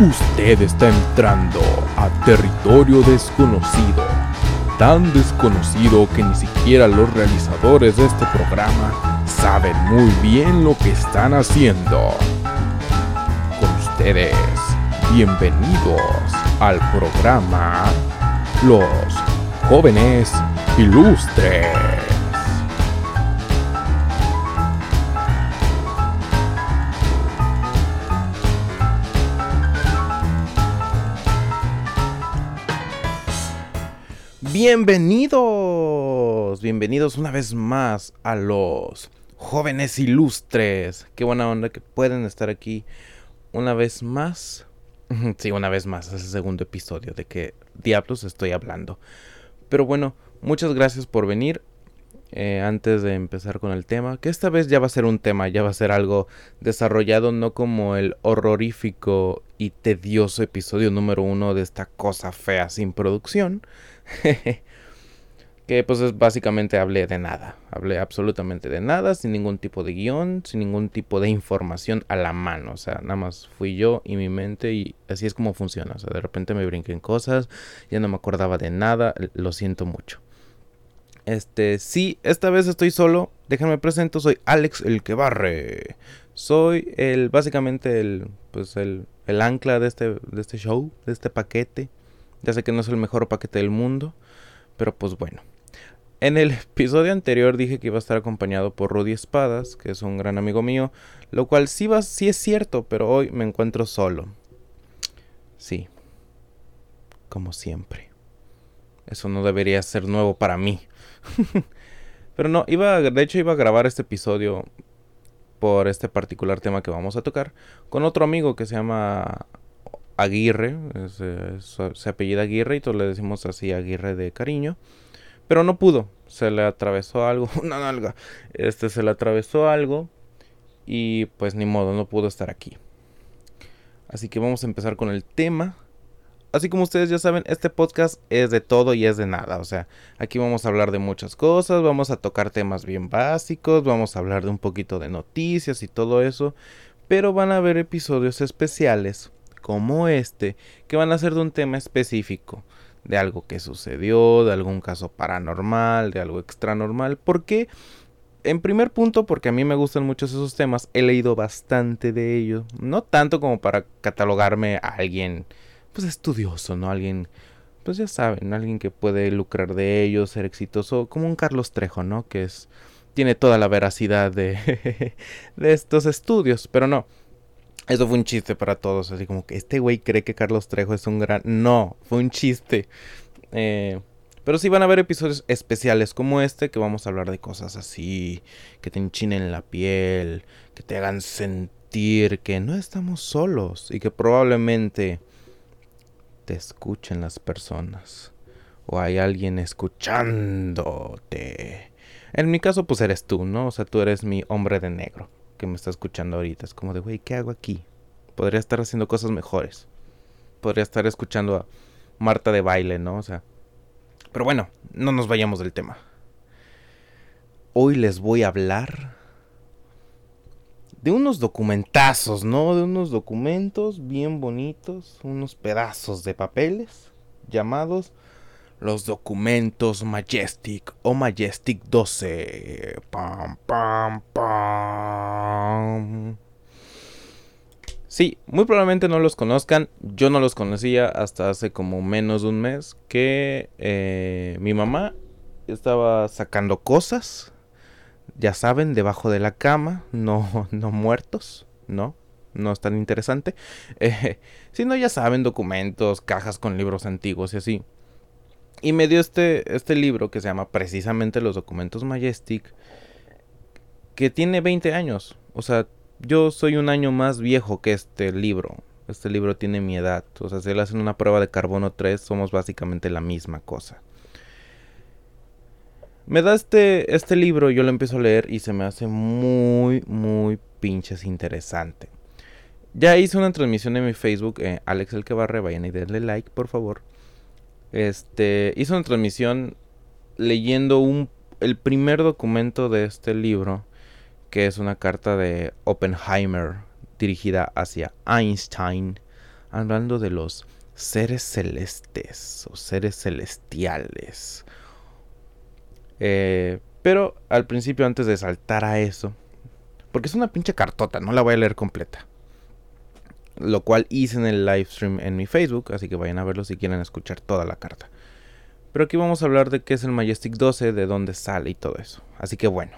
Usted está entrando a territorio desconocido, tan desconocido que ni siquiera los realizadores de este programa saben muy bien lo que están haciendo. Con ustedes, bienvenidos al programa Los Jóvenes Ilustres. Bienvenidos, bienvenidos una vez más a los jóvenes ilustres. Qué buena onda que pueden estar aquí una vez más. Sí, una vez más, es el segundo episodio de que diablos estoy hablando. Pero bueno, muchas gracias por venir. Eh, antes de empezar con el tema, que esta vez ya va a ser un tema, ya va a ser algo desarrollado, no como el horrorífico y tedioso episodio número uno de esta cosa fea sin producción. que pues es básicamente hablé de nada, hablé absolutamente de nada, sin ningún tipo de guion, sin ningún tipo de información a la mano, o sea, nada más fui yo y mi mente y así es como funciona, o sea, de repente me brinqué en cosas, ya no me acordaba de nada, lo siento mucho. Este, sí, esta vez estoy solo, déjenme presento, soy Alex el que barre. Soy el, básicamente el, pues el, el ancla de este, de este show, de este paquete. Ya sé que no es el mejor paquete del mundo, pero pues bueno. En el episodio anterior dije que iba a estar acompañado por Rudy Espadas, que es un gran amigo mío, lo cual sí, va, sí es cierto, pero hoy me encuentro solo. Sí, como siempre. Eso no debería ser nuevo para mí. pero no, iba, de hecho iba a grabar este episodio por este particular tema que vamos a tocar con otro amigo que se llama Aguirre, se apellida Aguirre y todos le decimos así Aguirre de cariño, pero no pudo, se le atravesó algo, una nalga, este se le atravesó algo y pues ni modo, no pudo estar aquí. Así que vamos a empezar con el tema. Así como ustedes ya saben, este podcast es de todo y es de nada. O sea, aquí vamos a hablar de muchas cosas, vamos a tocar temas bien básicos, vamos a hablar de un poquito de noticias y todo eso. Pero van a haber episodios especiales como este, que van a ser de un tema específico, de algo que sucedió, de algún caso paranormal, de algo extranormal. ¿Por qué? En primer punto, porque a mí me gustan mucho esos temas, he leído bastante de ellos. No tanto como para catalogarme a alguien, pues estudioso, ¿no? Alguien, pues ya saben, alguien que puede lucrar de ellos, ser exitoso, como un Carlos Trejo, ¿no? Que es, tiene toda la veracidad de, de estos estudios, pero no. Eso fue un chiste para todos, así como que este güey cree que Carlos Trejo es un gran... No, fue un chiste. Eh, pero sí van a haber episodios especiales como este que vamos a hablar de cosas así, que te enchinen la piel, que te hagan sentir que no estamos solos y que probablemente te escuchen las personas o hay alguien escuchándote. En mi caso pues eres tú, ¿no? O sea, tú eres mi hombre de negro que me está escuchando ahorita. Es como de, güey, ¿qué hago aquí? Podría estar haciendo cosas mejores. Podría estar escuchando a Marta de baile, ¿no? O sea. Pero bueno, no nos vayamos del tema. Hoy les voy a hablar de unos documentazos, ¿no? De unos documentos bien bonitos, unos pedazos de papeles llamados los documentos Majestic o Majestic 12. Pam, pam, pam. Sí, muy probablemente no los conozcan. Yo no los conocía hasta hace como menos de un mes que eh, mi mamá estaba sacando cosas. Ya saben, debajo de la cama, no, no muertos, ¿no? No es tan interesante. Eh, sino ya saben, documentos, cajas con libros antiguos y así. Y me dio este, este libro que se llama precisamente Los documentos Majestic, que tiene 20 años. O sea, yo soy un año más viejo que este libro. Este libro tiene mi edad. O sea, si le hacen una prueba de carbono 3, somos básicamente la misma cosa. Me da este, este libro, yo lo empiezo a leer y se me hace muy, muy pinches interesante. Ya hice una transmisión en mi Facebook, eh, Alex el que vayan y denle like, por favor. Este, hizo una transmisión leyendo un, el primer documento de este libro, que es una carta de Oppenheimer dirigida hacia Einstein, hablando de los seres celestes o seres celestiales. Eh, pero al principio, antes de saltar a eso, porque es una pinche cartota, no la voy a leer completa. Lo cual hice en el live stream en mi Facebook, así que vayan a verlo si quieren escuchar toda la carta. Pero aquí vamos a hablar de qué es el Majestic 12, de dónde sale y todo eso. Así que bueno,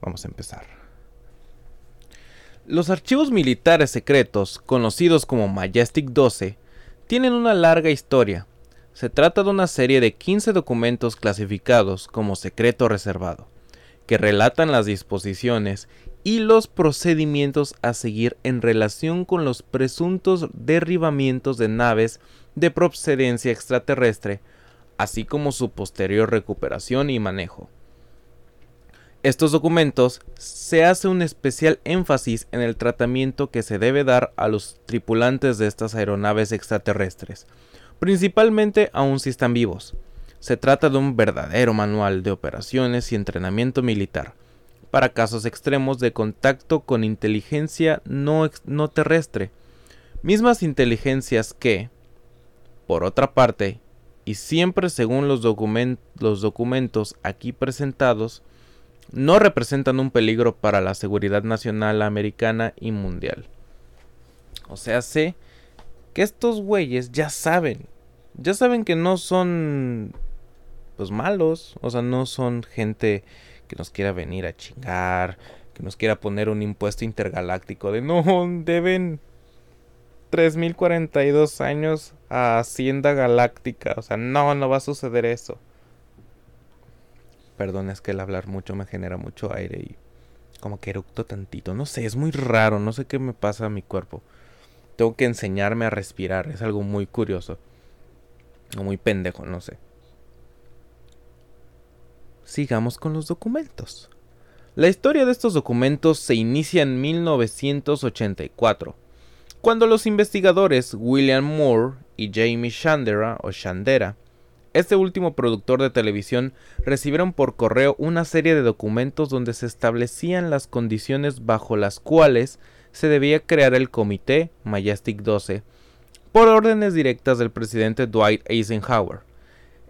vamos a empezar. Los archivos militares secretos, conocidos como Majestic 12, tienen una larga historia. Se trata de una serie de 15 documentos clasificados como secreto reservado, que relatan las disposiciones y los procedimientos a seguir en relación con los presuntos derribamientos de naves de procedencia extraterrestre, así como su posterior recuperación y manejo. Estos documentos se hace un especial énfasis en el tratamiento que se debe dar a los tripulantes de estas aeronaves extraterrestres, principalmente aún si están vivos. Se trata de un verdadero manual de operaciones y entrenamiento militar, para casos extremos de contacto con inteligencia no, no terrestre, mismas inteligencias que, por otra parte, y siempre según los, los documentos aquí presentados, no representan un peligro para la seguridad nacional americana y mundial. O sea, sé que estos güeyes ya saben, ya saben que no son pues malos, o sea, no son gente que nos quiera venir a chingar, que nos quiera poner un impuesto intergaláctico de no, deben 3042 años a Hacienda Galáctica. O sea, no, no va a suceder eso. Perdón, es que el hablar mucho me genera mucho aire y como que eructo tantito. No sé, es muy raro, no sé qué me pasa a mi cuerpo. Tengo que enseñarme a respirar, es algo muy curioso. O muy pendejo, no sé sigamos con los documentos. La historia de estos documentos se inicia en 1984, cuando los investigadores William Moore y Jamie Chandera o Chandera, este último productor de televisión, recibieron por correo una serie de documentos donde se establecían las condiciones bajo las cuales se debía crear el comité Majestic 12 por órdenes directas del presidente Dwight Eisenhower.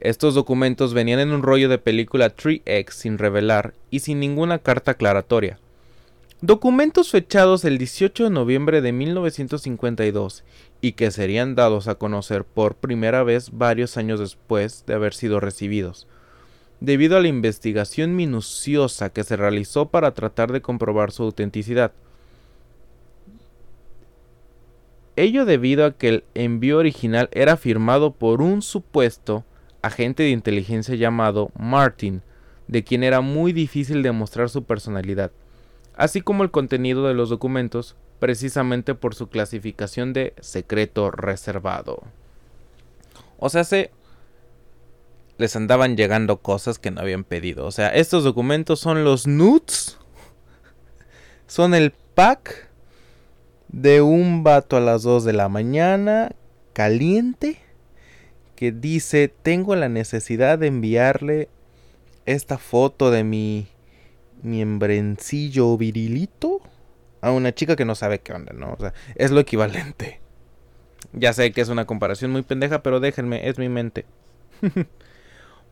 Estos documentos venían en un rollo de película 3X sin revelar y sin ninguna carta aclaratoria. Documentos fechados el 18 de noviembre de 1952 y que serían dados a conocer por primera vez varios años después de haber sido recibidos, debido a la investigación minuciosa que se realizó para tratar de comprobar su autenticidad. Ello debido a que el envío original era firmado por un supuesto agente de inteligencia llamado Martin, de quien era muy difícil demostrar su personalidad, así como el contenido de los documentos, precisamente por su clasificación de secreto reservado. O sea, se les andaban llegando cosas que no habían pedido. O sea, estos documentos son los nudes. Son el pack de un vato a las 2 de la mañana, caliente, que dice, tengo la necesidad de enviarle esta foto de mi miembrencillo virilito a una chica que no sabe qué onda, ¿no? O sea, es lo equivalente. Ya sé que es una comparación muy pendeja, pero déjenme, es mi mente.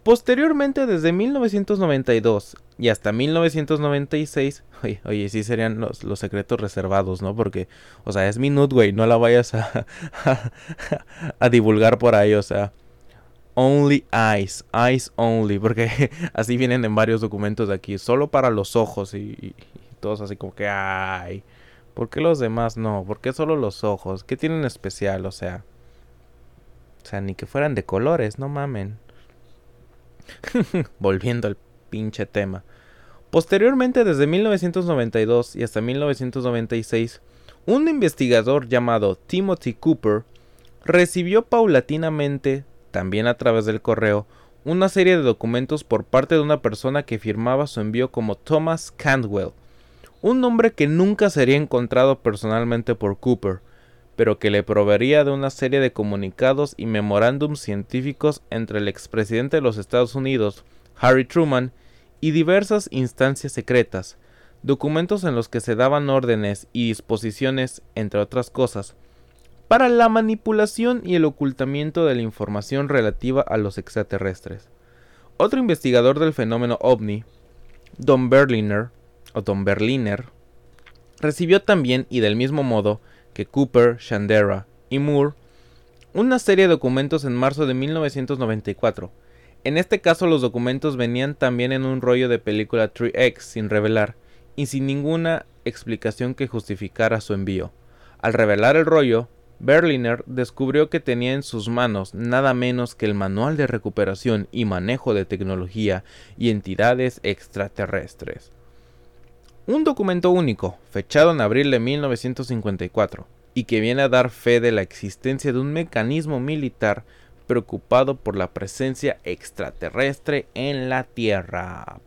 Posteriormente, desde 1992 y hasta 1996, oye, oye sí serían los, los, secretos reservados, ¿no? Porque, o sea, es mi nude, güey, no la vayas a, a, divulgar por ahí, o sea, only eyes, eyes only, porque así vienen en varios documentos de aquí, solo para los ojos y, y todos así como que, ay, ¿por qué los demás no? ¿Por qué solo los ojos? ¿Qué tienen especial? O sea, o sea, ni que fueran de colores, no mamen. Volviendo al pinche tema. Posteriormente, desde 1992 y hasta 1996, un investigador llamado Timothy Cooper recibió paulatinamente, también a través del correo, una serie de documentos por parte de una persona que firmaba su envío como Thomas Cantwell, un nombre que nunca sería encontrado personalmente por Cooper, pero que le proveería de una serie de comunicados y memorándums científicos entre el expresidente de los Estados Unidos, Harry Truman, y diversas instancias secretas, documentos en los que se daban órdenes y disposiciones, entre otras cosas, para la manipulación y el ocultamiento de la información relativa a los extraterrestres. Otro investigador del fenómeno ovni, Don Berliner, o Don Berliner, recibió también y del mismo modo que Cooper, Shandera y Moore una serie de documentos en marzo de 1994. En este caso los documentos venían también en un rollo de película 3X sin revelar y sin ninguna explicación que justificara su envío. Al revelar el rollo, Berliner descubrió que tenía en sus manos nada menos que el Manual de Recuperación y Manejo de Tecnología y Entidades Extraterrestres. Un documento único, fechado en abril de 1954, y que viene a dar fe de la existencia de un mecanismo militar preocupado por la presencia extraterrestre en la Tierra.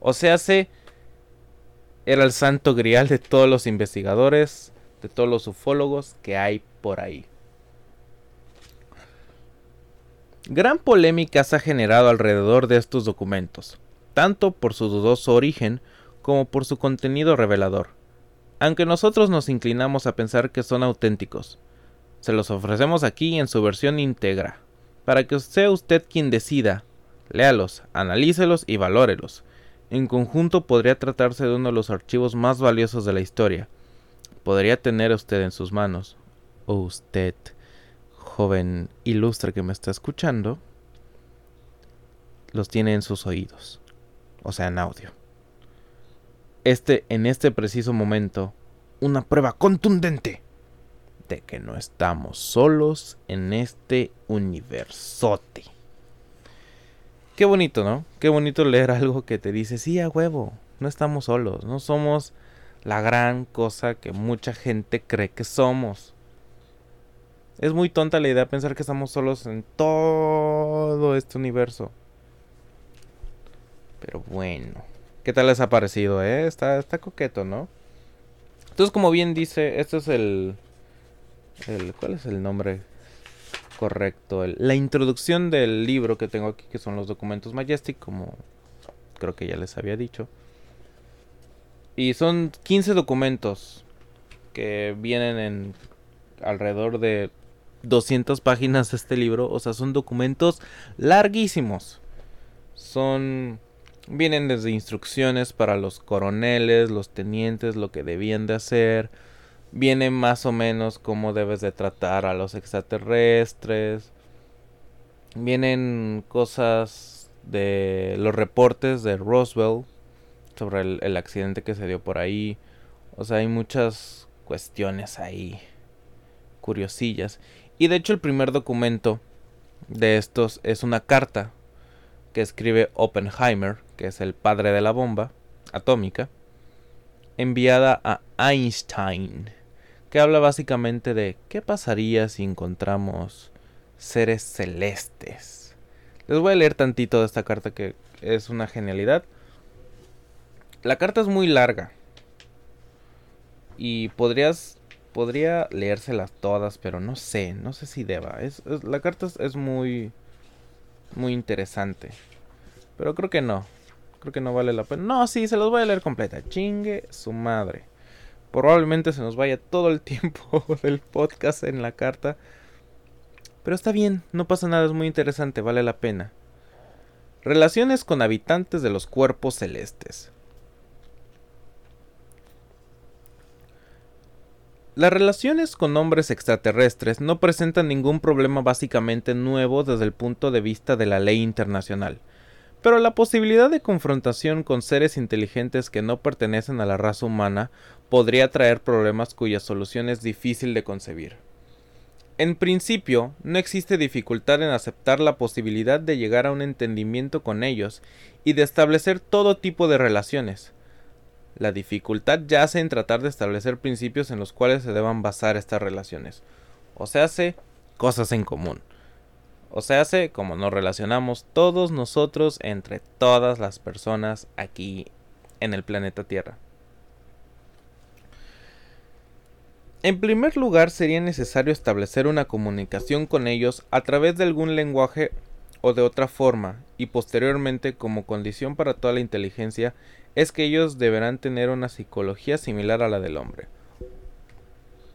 O sea, se era el santo grial de todos los investigadores, de todos los ufólogos que hay por ahí. Gran polémica se ha generado alrededor de estos documentos, tanto por su dudoso origen como por su contenido revelador, aunque nosotros nos inclinamos a pensar que son auténticos. Se los ofrecemos aquí en su versión íntegra, para que sea usted quien decida. Léalos, analícelos y valórelos. En conjunto podría tratarse de uno de los archivos más valiosos de la historia. Podría tener usted en sus manos, o usted, joven ilustre que me está escuchando, los tiene en sus oídos, o sea, en audio este en este preciso momento una prueba contundente de que no estamos solos en este universote. Qué bonito, ¿no? Qué bonito leer algo que te dice, sí, a huevo, no estamos solos, no somos la gran cosa que mucha gente cree que somos. Es muy tonta la idea de pensar que estamos solos en todo este universo. Pero bueno. ¿Qué tal les ha parecido, eh? Está, está coqueto, ¿no? Entonces, como bien dice, este es el, el ¿Cuál es el nombre correcto? la introducción del libro que tengo aquí, que son los documentos Majestic, como creo que ya les había dicho. Y son 15 documentos que vienen en alrededor de 200 páginas de este libro. O sea, son documentos larguísimos. Son Vienen desde instrucciones para los coroneles, los tenientes, lo que debían de hacer. Viene más o menos cómo debes de tratar a los extraterrestres. Vienen cosas de los reportes de Roswell sobre el, el accidente que se dio por ahí. O sea, hay muchas cuestiones ahí curiosillas. Y de hecho el primer documento de estos es una carta que escribe Oppenheimer que es el padre de la bomba atómica, enviada a Einstein, que habla básicamente de qué pasaría si encontramos seres celestes. Les voy a leer tantito de esta carta que es una genialidad. La carta es muy larga. Y podrías. Podría leérselas todas, pero no sé. No sé si deba. Es, la carta es muy. Muy interesante. Pero creo que no. Creo que no vale la pena. No, sí, se los voy a leer completa. Chingue su madre. Probablemente se nos vaya todo el tiempo del podcast en la carta. Pero está bien, no pasa nada, es muy interesante, vale la pena. Relaciones con habitantes de los cuerpos celestes. Las relaciones con hombres extraterrestres no presentan ningún problema básicamente nuevo desde el punto de vista de la ley internacional. Pero la posibilidad de confrontación con seres inteligentes que no pertenecen a la raza humana podría traer problemas cuya solución es difícil de concebir. En principio, no existe dificultad en aceptar la posibilidad de llegar a un entendimiento con ellos y de establecer todo tipo de relaciones. La dificultad yace en tratar de establecer principios en los cuales se deban basar estas relaciones, o se hace cosas en común. O se hace como nos relacionamos todos nosotros entre todas las personas aquí en el planeta Tierra. En primer lugar, sería necesario establecer una comunicación con ellos a través de algún lenguaje o de otra forma, y posteriormente, como condición para toda la inteligencia, es que ellos deberán tener una psicología similar a la del hombre.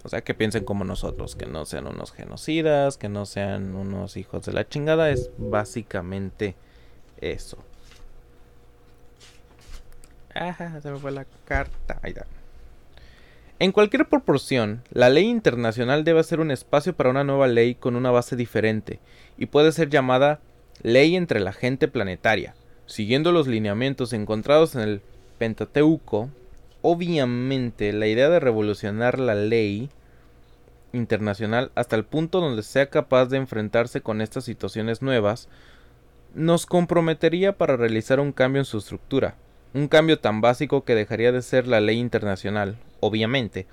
O sea, que piensen como nosotros, que no sean unos genocidas, que no sean unos hijos de la chingada, es básicamente eso. Ajá, se me fue la carta. Ahí está. En cualquier proporción, la ley internacional debe ser un espacio para una nueva ley con una base diferente, y puede ser llamada ley entre la gente planetaria, siguiendo los lineamientos encontrados en el Pentateuco. Obviamente, la idea de revolucionar la ley internacional hasta el punto donde sea capaz de enfrentarse con estas situaciones nuevas, nos comprometería para realizar un cambio en su estructura, un cambio tan básico que dejaría de ser la ley internacional, obviamente.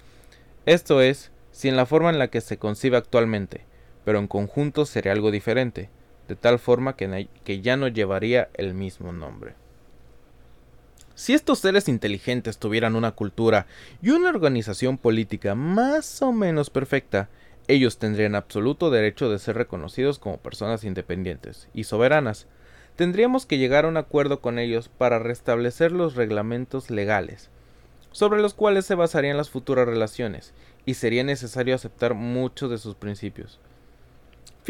Esto es, si en la forma en la que se concibe actualmente, pero en conjunto sería algo diferente, de tal forma que ya no llevaría el mismo nombre. Si estos seres inteligentes tuvieran una cultura y una organización política más o menos perfecta, ellos tendrían absoluto derecho de ser reconocidos como personas independientes y soberanas. Tendríamos que llegar a un acuerdo con ellos para restablecer los reglamentos legales, sobre los cuales se basarían las futuras relaciones, y sería necesario aceptar muchos de sus principios.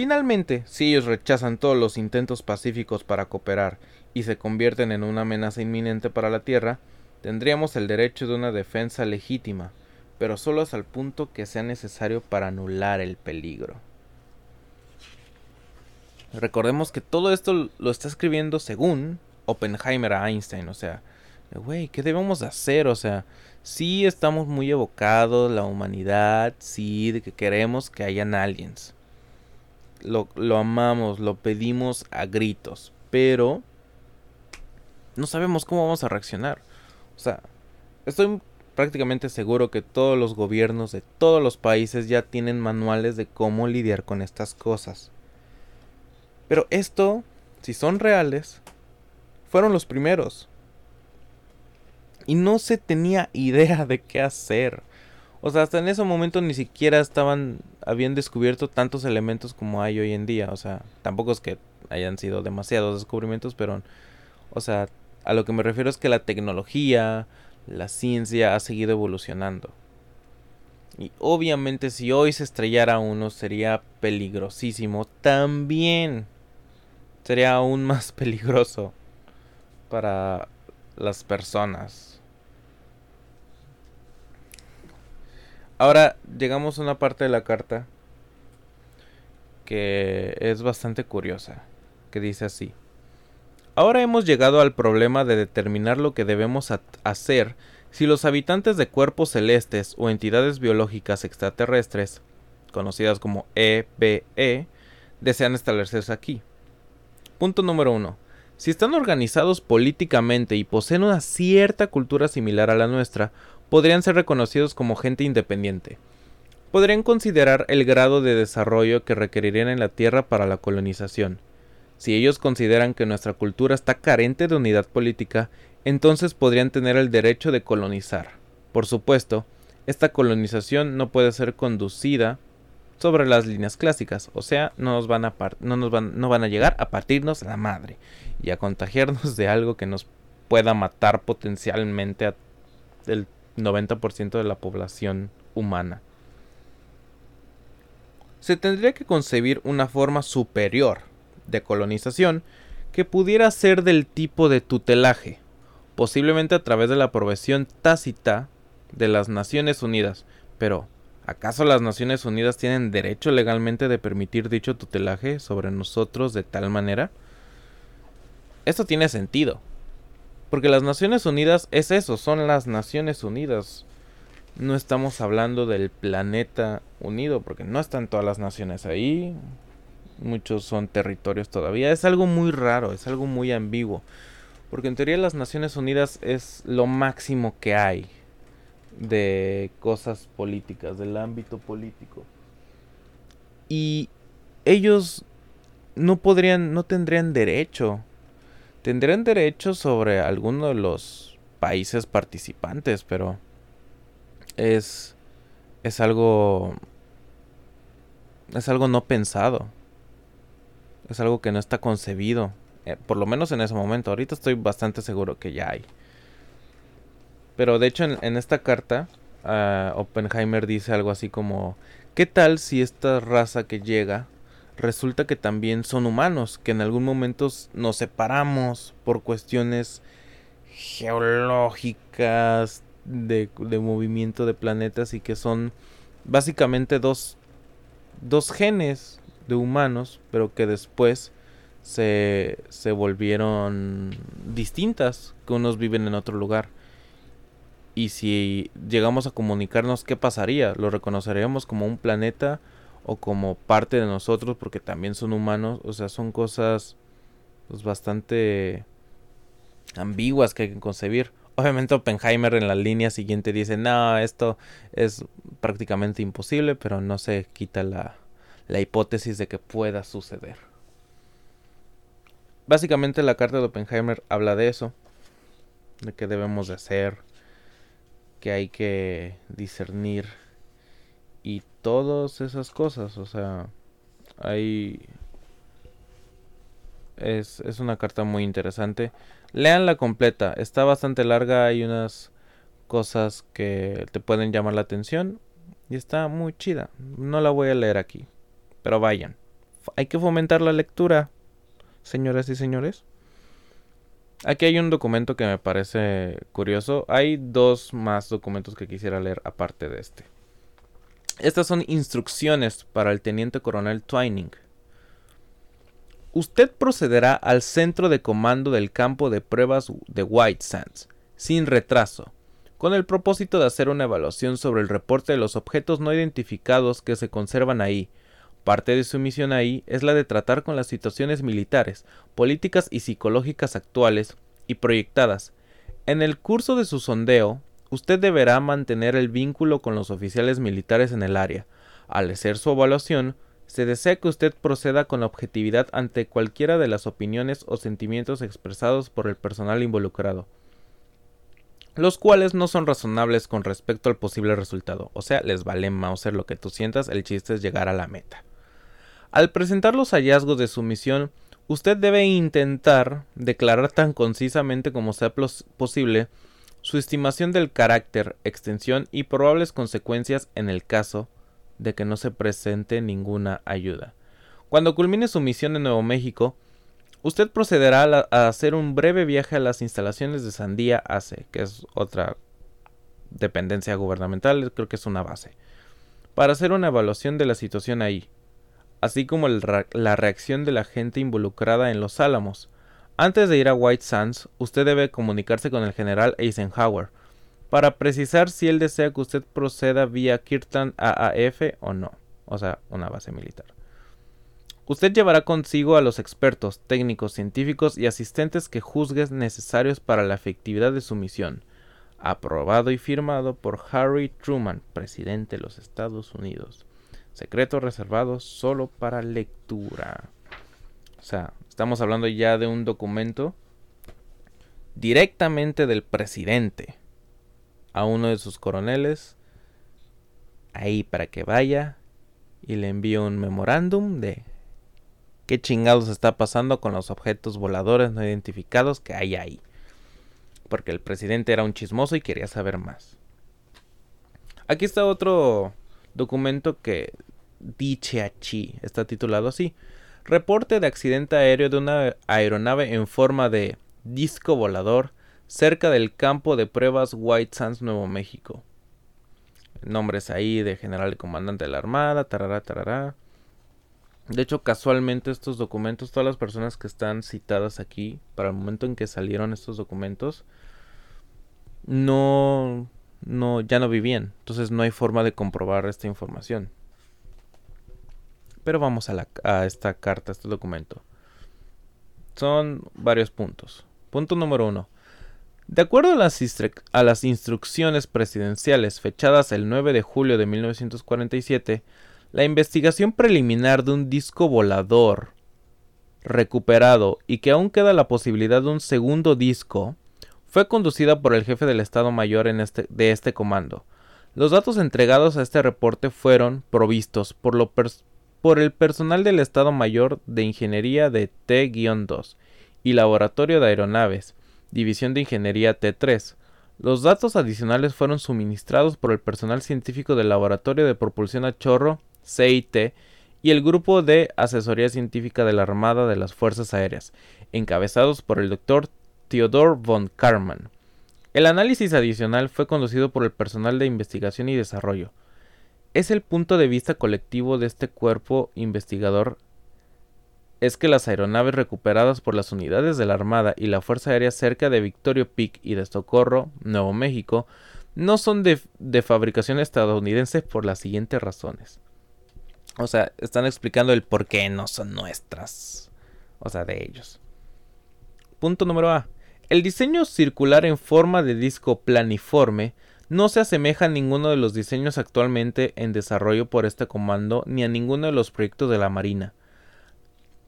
Finalmente, si ellos rechazan todos los intentos pacíficos para cooperar y se convierten en una amenaza inminente para la Tierra, tendríamos el derecho de una defensa legítima, pero solo hasta el punto que sea necesario para anular el peligro. Recordemos que todo esto lo está escribiendo según Oppenheimer a Einstein, o sea, güey, ¿qué debemos hacer? O sea, sí estamos muy evocados, la humanidad, sí, de que queremos que hayan aliens. Lo, amamos, lo pedimos a gritos, pero no sabemos cómo vamos a reaccionar. O sea, estoy prácticamente seguro que todos los gobiernos de todos los países ya tienen manuales de cómo lidiar con estas cosas. Pero esto, si son reales, fueron los primeros. Y no se tenía idea de qué hacer. O sea, hasta en ese momento ni siquiera estaban, habían descubierto tantos elementos como hay hoy en día. O sea, tampoco es que hayan sido demasiados descubrimientos, pero, o sea, a lo que me refiero es que la tecnología, la ciencia ha seguido evolucionando. Y obviamente si hoy se estrellara uno sería peligrosísimo. También sería aún más peligroso para las personas. Ahora llegamos a una parte de la carta que es bastante curiosa, que dice así. Ahora hemos llegado al problema de determinar lo que debemos hacer si los habitantes de cuerpos celestes o entidades biológicas extraterrestres, conocidas como EBE, e, desean establecerse aquí. Punto número 1. Si están organizados políticamente y poseen una cierta cultura similar a la nuestra, podrían ser reconocidos como gente independiente. Podrían considerar el grado de desarrollo que requerirían en la Tierra para la colonización si ellos consideran que nuestra cultura está carente de unidad política, entonces podrían tener el derecho de colonizar. Por supuesto, esta colonización no puede ser conducida sobre las líneas clásicas, o sea, no nos van a, no nos van, no van a llegar a partirnos la madre y a contagiarnos de algo que nos pueda matar potencialmente al 90% de la población humana. Se tendría que concebir una forma superior de colonización que pudiera ser del tipo de tutelaje, posiblemente a través de la aprobación tácita de las Naciones Unidas. Pero, ¿acaso las Naciones Unidas tienen derecho legalmente de permitir dicho tutelaje sobre nosotros de tal manera? Esto tiene sentido. Porque las Naciones Unidas es eso, son las Naciones Unidas. No estamos hablando del planeta unido, porque no están todas las naciones ahí muchos son territorios todavía. Es algo muy raro, es algo muy ambiguo. Porque en teoría las Naciones Unidas es lo máximo que hay de cosas políticas, del ámbito político. Y ellos no podrían, no tendrían derecho. Tendrían derecho sobre alguno de los países participantes, pero es es algo es algo no pensado. Es algo que no está concebido. Eh, por lo menos en ese momento. Ahorita estoy bastante seguro que ya hay. Pero de hecho en, esta carta uh, Oppenheimer dice algo así como, ¿qué tal si esta raza que llega resulta que también son humanos, que en algún momento nos separamos por cuestiones geológicas, de, de movimiento de planetas y que son básicamente dos, dos genes de humanos, pero que después se, se volvieron distintas, que unos viven en otro lugar. Y si llegamos a comunicarnos, ¿qué pasaría? ¿Lo reconoceríamos como un planeta o como parte de nosotros porque también son humanos? O sea, son cosas pues, bastante ambiguas que hay que concebir. Obviamente Oppenheimer en la línea siguiente dice, no, esto es prácticamente imposible, pero no se quita la, la hipótesis de que pueda suceder. Básicamente la carta de Oppenheimer habla de eso, de que debemos de hacer, que hay que discernir y todas esas cosas, o sea, hay... Es, es una carta muy interesante. Leanla completa, está bastante larga, hay unas cosas que te pueden llamar la atención y está muy chida. No la voy a leer aquí, pero vayan. Hay que fomentar la lectura, señoras y señores. Aquí hay un documento que me parece curioso. Hay dos más documentos que quisiera leer aparte de este. Estas son instrucciones para el teniente coronel Twining usted procederá al centro de comando del campo de pruebas de White Sands, sin retraso, con el propósito de hacer una evaluación sobre el reporte de los objetos no identificados que se conservan ahí. Parte de su misión ahí es la de tratar con las situaciones militares, políticas y psicológicas actuales y proyectadas. En el curso de su sondeo, usted deberá mantener el vínculo con los oficiales militares en el área. Al hacer su evaluación, se desea que usted proceda con objetividad ante cualquiera de las opiniones o sentimientos expresados por el personal involucrado, los cuales no son razonables con respecto al posible resultado, o sea, les vale Mauser lo que tú sientas, el chiste es llegar a la meta. Al presentar los hallazgos de su misión, usted debe intentar declarar tan concisamente como sea posible su estimación del carácter, extensión y probables consecuencias en el caso de que no se presente ninguna ayuda. Cuando culmine su misión en Nuevo México, usted procederá a, hacer un breve viaje a las instalaciones de Sandía ACE, que es otra dependencia gubernamental, creo que es una base, para hacer una evaluación de la situación ahí, así como la reacción de la gente involucrada en los Álamos. Antes de ir a White Sands, usted debe comunicarse con el general Eisenhower, para precisar si él desea que usted proceda vía Kirtan AAF o no, o sea, una base militar. Usted llevará consigo a los expertos, técnicos, científicos y asistentes que juzgues necesarios para la efectividad de su misión. Aprobado y firmado por Harry Truman, presidente de los Estados Unidos. Secreto reservado solo para lectura. O sea, estamos hablando ya de un documento directamente del presidente a uno de sus coroneles ahí para que vaya y le envíe un memorándum de qué chingados está pasando con los objetos voladores no identificados que hay ahí. Porque el presidente era un chismoso y quería saber más. Aquí está otro documento que dice aquí, está titulado así. Reporte de accidente aéreo de una aeronave en forma de disco volador cerca del campo de pruebas White Sands, Nuevo México. Nombres ahí de general y comandante de la Armada, tarará, tarará. De hecho, casualmente estos documentos, todas las personas que están citadas aquí, para el momento en que salieron estos documentos, no, no, ya no vivían. Entonces no hay forma de comprobar esta información. Pero vamos a, esta carta, a este documento. Son varios puntos. Punto número uno. De acuerdo a las, instrucciones presidenciales fechadas el 9 de julio de 1947, la investigación preliminar de un disco volador recuperado y que aún queda la posibilidad de un segundo disco fue conducida por el jefe del Estado Mayor este, de este comando. Los datos entregados a este reporte fueron provistos por, por el personal del Estado Mayor de Ingeniería de T-2 y Laboratorio de Aeronaves, División de Ingeniería T3, Los datos adicionales fueron suministrados por el personal científico del Laboratorio de Propulsión a Chorro, CIT, y el Grupo de Asesoría Científica de la Armada de las Fuerzas Aéreas, encabezados por el Dr. Theodor von Karman. El análisis adicional fue conducido por el personal de investigación y desarrollo. Es el punto de vista colectivo de este cuerpo investigador es que las aeronaves recuperadas por las unidades de la Armada y la Fuerza Aérea cerca de Victorio Peak y de Socorro, Nuevo México, no son de, fabricación estadounidense por las siguientes razones. O sea, están explicando el por qué no son nuestras. O sea, de ellos. Punto número A. El diseño circular en forma de disco planiforme no se asemeja a ninguno de los diseños actualmente en desarrollo por este comando ni a ninguno de los proyectos de la Marina.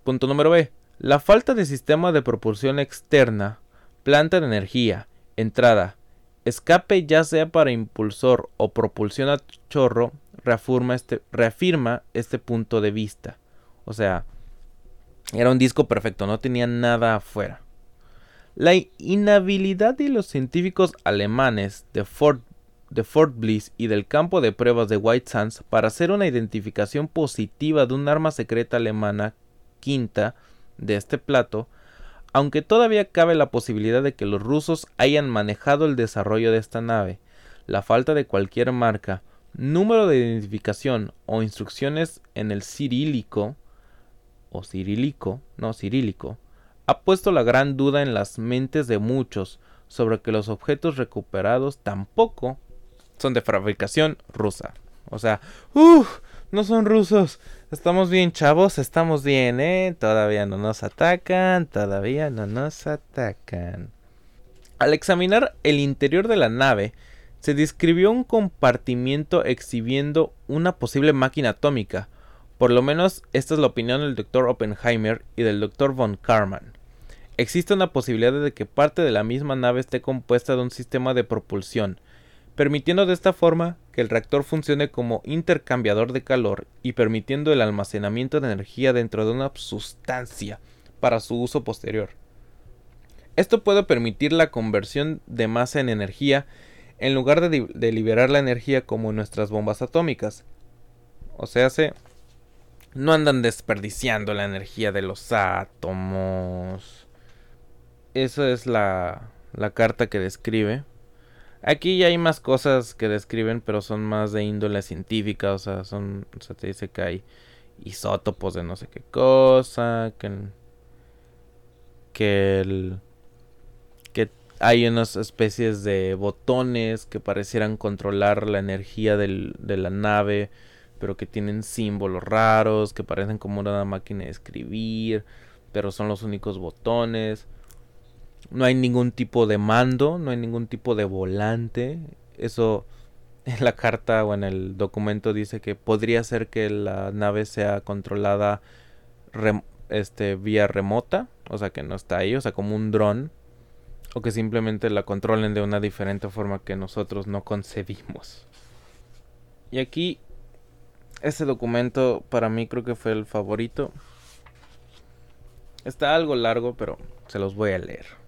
Punto número B. La falta de sistema de propulsión externa, planta de energía, entrada, escape ya sea para impulsor o propulsión a chorro, reafirma este, este punto de vista. O sea, era un disco perfecto, no tenía nada afuera. La inhabilidad de los científicos alemanes de Fort, de Fort Bliss y del campo de pruebas de White Sands para hacer una identificación positiva de un arma secreta alemana quinta de este plato, aunque todavía cabe la posibilidad de que los rusos hayan manejado el desarrollo de esta nave, la falta de cualquier marca, número de identificación o instrucciones en el cirílico o cirílico, no cirílico, ha puesto la gran duda en las mentes de muchos sobre que los objetos recuperados tampoco son de fabricación rusa. O sea, uff, no son rusos. Estamos bien, chavos, estamos bien, ¿eh? Todavía no nos atacan, todavía no nos atacan. Al examinar el interior de la nave, se describió un compartimiento exhibiendo una posible máquina atómica. Por lo menos esta es la opinión del Dr. Oppenheimer y del Dr. von Karman. Existe una posibilidad de que parte de la misma nave esté compuesta de un sistema de propulsión, permitiendo de esta forma que el reactor funcione como intercambiador de calor y permitiendo el almacenamiento de energía dentro de una sustancia para su uso posterior. Esto puede permitir la conversión de masa en energía en lugar de, liberar la energía como nuestras bombas atómicas. O sea, se no andan desperdiciando la energía de los átomos esa es la, la carta que describe. Aquí ya hay más cosas que describen, pero son más de índole científica, o sea, son, o sea, te dice que hay isótopos de no sé qué cosa, que, que, el, que hay unas especies de botones que parecieran controlar la energía de la nave, pero que tienen símbolos raros, que parecen como una máquina de escribir, pero son los únicos botones. No hay ningún tipo de mando, no hay ningún tipo de volante. Eso en la carta o en el documento dice que podría ser que la nave sea controlada este, vía remota, o sea que no está ahí, o sea como un dron, o que simplemente la controlen de una diferente forma que nosotros no concebimos. Y aquí, este documento para mí creo que fue el favorito. Está algo largo, pero se los voy a leer.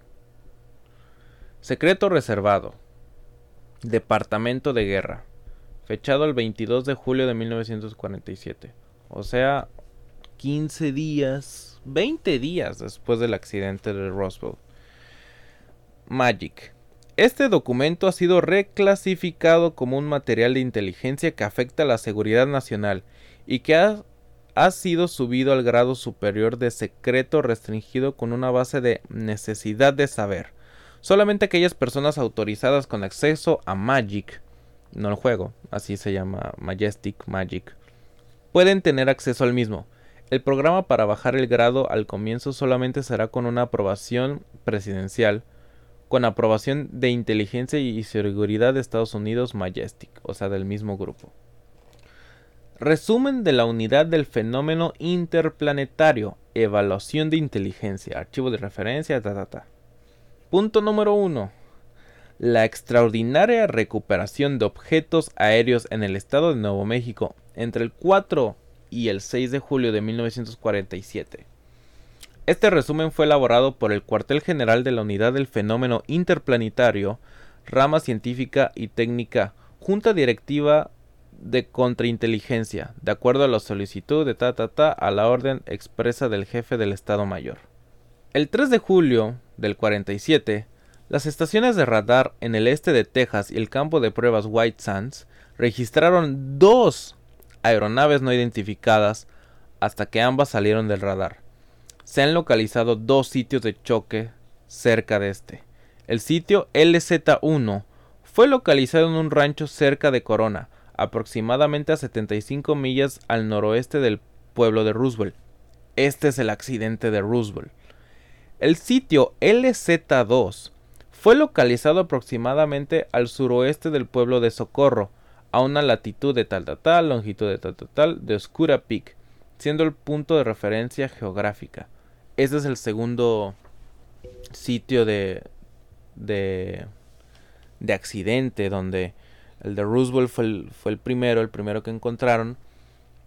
Secreto reservado. Departamento de Guerra. Fechado el 22 de julio de 1947. O sea, 15 días, 20 días después del accidente de Roswell. Magic. Este documento ha sido reclasificado como un material de inteligencia que afecta a la seguridad nacional y que ha, ha, sido subido al grado superior de secreto restringido con una base de necesidad de saber Solamente aquellas personas autorizadas con acceso a Magic, no el juego, así se llama Majestic Magic, pueden tener acceso al mismo. El programa para bajar el grado al comienzo solamente será con una aprobación presidencial, con aprobación de inteligencia y seguridad de Estados Unidos Majestic, o sea, del mismo grupo. Resumen de la unidad del fenómeno interplanetario, evaluación de inteligencia, archivo de referencia, ta ta ta. Punto número 1. La extraordinaria recuperación de objetos aéreos en el estado de Nuevo México entre el 4 y el 6 de julio de 1947. Este resumen fue elaborado por el cuartel general de la Unidad del Fenómeno Interplanetario, rama científica y técnica, junta directiva de contrainteligencia, de acuerdo a la solicitud de ta ta ta a la orden expresa del jefe del Estado Mayor. El 3 de julio del 47, las estaciones de radar en el este de Texas y el campo de pruebas White Sands registraron dos aeronaves no identificadas hasta que ambas salieron del radar. Se han localizado dos sitios de choque cerca de este. El sitio LZ-1 fue localizado en un rancho cerca de Corona, aproximadamente a 75 millas al noroeste del pueblo de Roosevelt. Este es el accidente de Roosevelt. El sitio LZ-2 fue localizado aproximadamente al suroeste del pueblo de Socorro, a una latitud de tal tal tal, longitud de tal tal tal de Oscura Peak, siendo el punto de referencia geográfica. Este es el segundo sitio de, de, de accidente donde el de Roosevelt fue fue el primero, el primero que encontraron,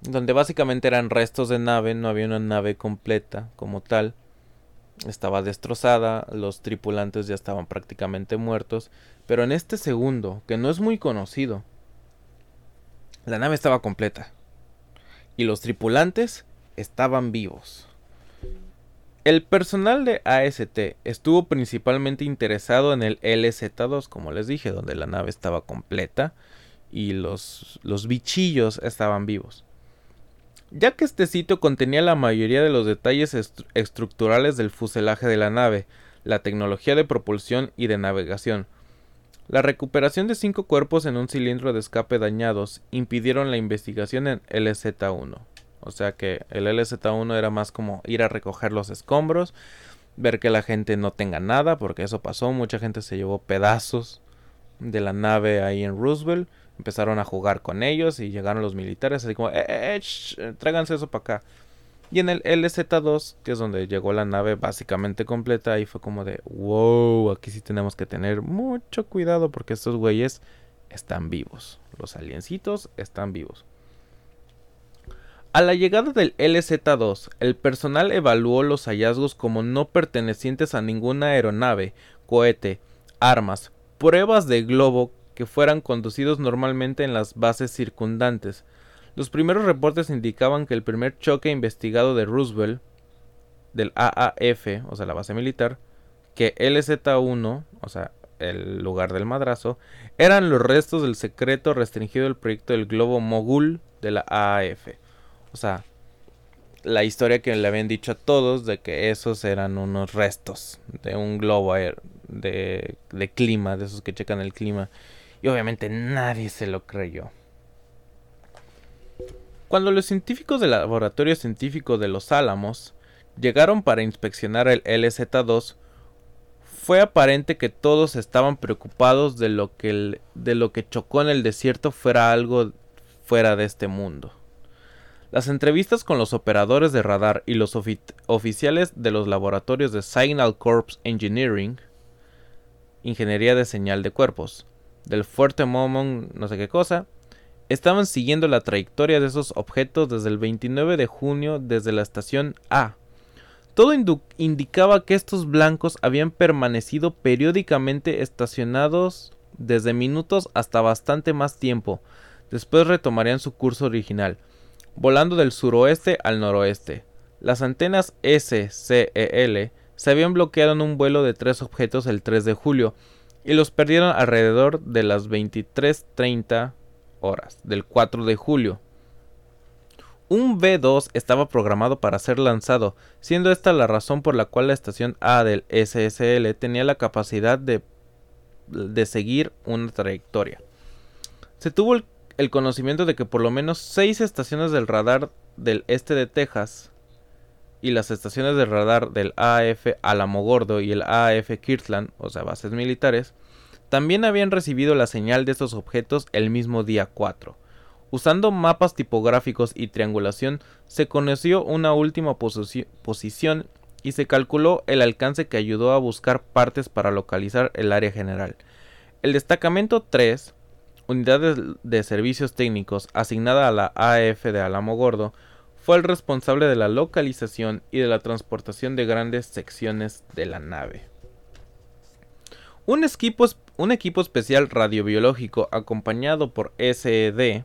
donde básicamente eran restos de nave, no había una nave completa como tal, estaba destrozada, los tripulantes ya estaban prácticamente muertos, pero en este segundo, que no es muy conocido, la nave estaba completa y los tripulantes estaban vivos. El personal de AST estuvo principalmente interesado en el LZ-2, como les dije, donde la nave estaba completa y los, los bichillos estaban vivos. Ya que este sitio contenía la mayoría de los detalles estructurales del fuselaje de la nave, la tecnología de propulsión y de navegación. La recuperación de cinco cuerpos en un cilindro de escape dañados impidieron la investigación en LZ-1. O sea que el LZ1 era más como ir a recoger los escombros, ver que la gente no tenga nada, porque eso pasó, mucha gente se llevó pedazos de la nave ahí en Roosevelt, empezaron a jugar con ellos y llegaron los militares así como, eh, eh, eh tráiganse eso para acá. Y en el LZ2, que es donde llegó la nave básicamente completa, ahí fue como de, wow, aquí sí tenemos que tener mucho cuidado porque estos güeyes están vivos. Los aliencitos están vivos. A la llegada del LZ-2, el personal evaluó los hallazgos como no pertenecientes a ninguna aeronave, cohete, armas, pruebas de globo que fueran conducidos normalmente en las bases circundantes. Los primeros reportes indicaban que el primer choque investigado de Roosevelt, del AAF, o sea, la base militar, que LZ-1, o sea, el lugar del madrazo, eran los restos del secreto restringido del proyecto del globo Mogul de la AAF. O sea, la historia que le habían dicho a todos de que esos eran unos restos de un globo de, de clima, de esos que checan el clima. Y obviamente nadie se lo creyó. Cuando los científicos del Laboratorio Científico de los Álamos llegaron para inspeccionar el LZ-2, fue aparente que todos estaban preocupados de lo que, de lo que chocó en el desierto fuera algo fuera de este mundo. Las entrevistas con los operadores de radar y los oficiales de los laboratorios de Signal Corps Engineering, Ingeniería de Señal de Cuerpos, del Fuerte Momon no sé qué cosa, estaban siguiendo la trayectoria de esos objetos desde el 29 de junio desde la estación A. Todo indicaba que estos blancos habían permanecido periódicamente estacionados desde minutos hasta bastante más tiempo, después retomarían su curso original volando del suroeste al noroeste. Las antenas SCEL se habían bloqueado en un vuelo de tres objetos el 3 de julio y los perdieron alrededor de las 23.30 horas del 4 de julio. Un V2 estaba programado para ser lanzado, siendo esta la razón por la cual la estación A del SSL tenía la capacidad de, de seguir una trayectoria. Se tuvo el el conocimiento de que por lo menos seis estaciones del radar del este de Texas y las estaciones de radar del AAF Alamogordo y el AAF Kirtland, o sea, bases militares, también habían recibido la señal de estos objetos el mismo día 4. Usando mapas tipográficos y triangulación, se conoció una última posición y se calculó el alcance que ayudó a buscar partes para localizar el área general. El destacamento 3 unidad de, servicios técnicos asignada a la AF de Alamogordo, fue el responsable de la localización y de la transportación de grandes secciones de la nave. Un equipo, especial radiobiológico acompañado por SED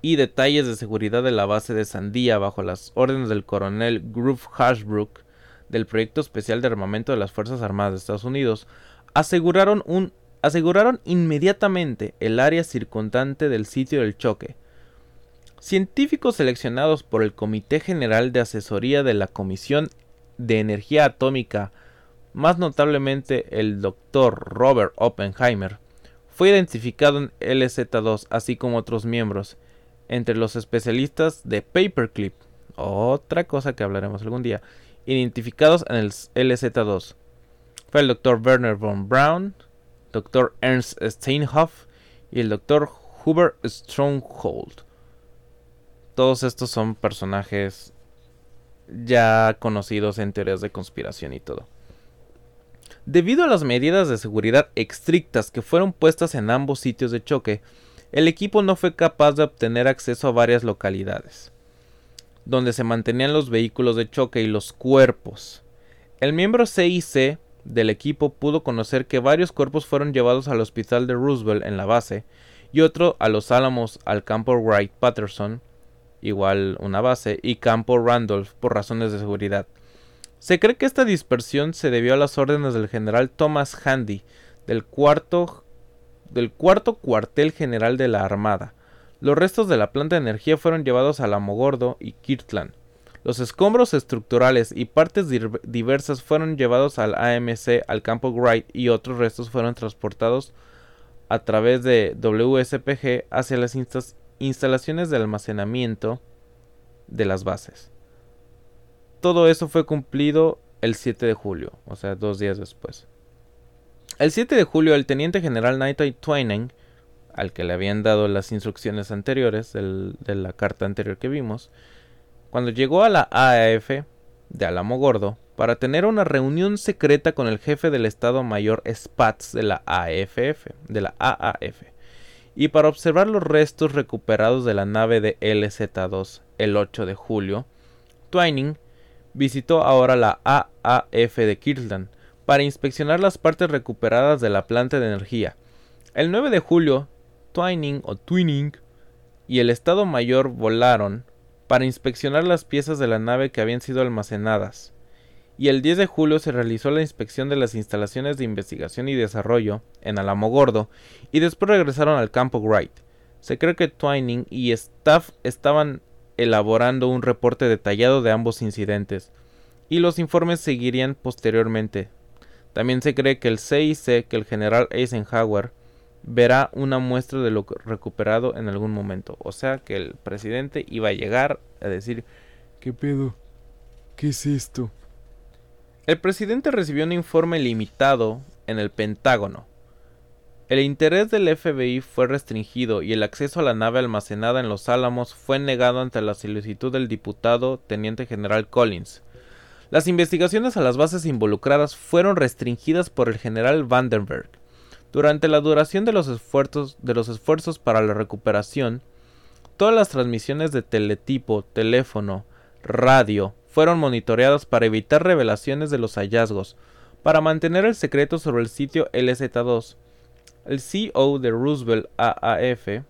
y detalles de seguridad de la base de Sandía bajo las órdenes del coronel Groove Hashbrook del Proyecto Especial de Armamento de las Fuerzas Armadas de Estados Unidos aseguraron, un, aseguraron inmediatamente el área circundante del sitio del choque. Científicos seleccionados por el Comité General de Asesoría de la Comisión de Energía Atómica, más notablemente el Dr. Robert Oppenheimer, fue identificado en LZ2 así como otros miembros, entre los especialistas de Paperclip, otra cosa que hablaremos algún día, identificados en el LZ2. Fue el Dr. Werner von Braun, Dr. Ernst Steinhoff y el Dr. Hubert Stronghold. Todos estos son personajes ya conocidos en teorías de conspiración y todo. Debido a las medidas de seguridad estrictas que fueron puestas en ambos sitios de choque, el equipo no fue capaz de obtener acceso a varias localidades, donde se mantenían los vehículos de choque y los cuerpos. El miembro CIC del equipo pudo conocer que varios cuerpos fueron llevados al hospital de Roosevelt en la base y otro a los Álamos al campo Wright Patterson, igual una base, y campo Randolph por razones de seguridad. Se cree que esta dispersión se debió a las órdenes del general Thomas Handy, del cuarto del cuarto cuartel general de la Armada. Los restos de la planta de energía fueron llevados a Lamogordo y Kirtland. Los escombros estructurales y partes diversas fueron llevados al AMC, al campo Wright y otros restos fueron transportados a través de WSPG hacia las instalaciones de almacenamiento de las bases. Todo eso fue cumplido el 7 de julio, o sea, dos días después. El 7 de julio, el teniente general Nighty Twining, al que le habían dado las instrucciones anteriores de la carta anterior que vimos, cuando llegó a la AAF de Alamo Gordo para tener una reunión secreta con el jefe del Estado Mayor Spatz de la AFF, de la AAF, y para observar los restos recuperados de la nave de LZ2 el 8 de julio, Twining visitó ahora la AAF de Kirtland para inspeccionar las partes recuperadas de la planta de energía. El 9 de julio, Twining o Twinning y el Estado Mayor volaron para inspeccionar las piezas de la nave que habían sido almacenadas. Y el 10 de julio se realizó la inspección de las instalaciones de investigación y desarrollo en Alamogordo y después regresaron al campo Wright. Se cree que Twining y staff estaban elaborando un reporte detallado de ambos incidentes, y los informes seguirían posteriormente, también se cree que el CIC, que el general Eisenhower, verá una muestra de lo recuperado en algún momento. O sea que el presidente iba a llegar a decir, ¿qué pedo? ¿Qué es esto? El presidente recibió un informe limitado en el Pentágono. El interés del FBI fue restringido y el acceso a la nave almacenada en Los Álamos fue negado ante la solicitud del diputado teniente general Collins, las investigaciones a las bases involucradas fueron restringidas por el general Vandenberg. Durante la duración de los esfuerzos, para la recuperación, todas las transmisiones de teletipo, teléfono, radio fueron monitoreadas para evitar revelaciones de los hallazgos, para mantener el secreto sobre el sitio LZ2. El CEO de Roosevelt AAF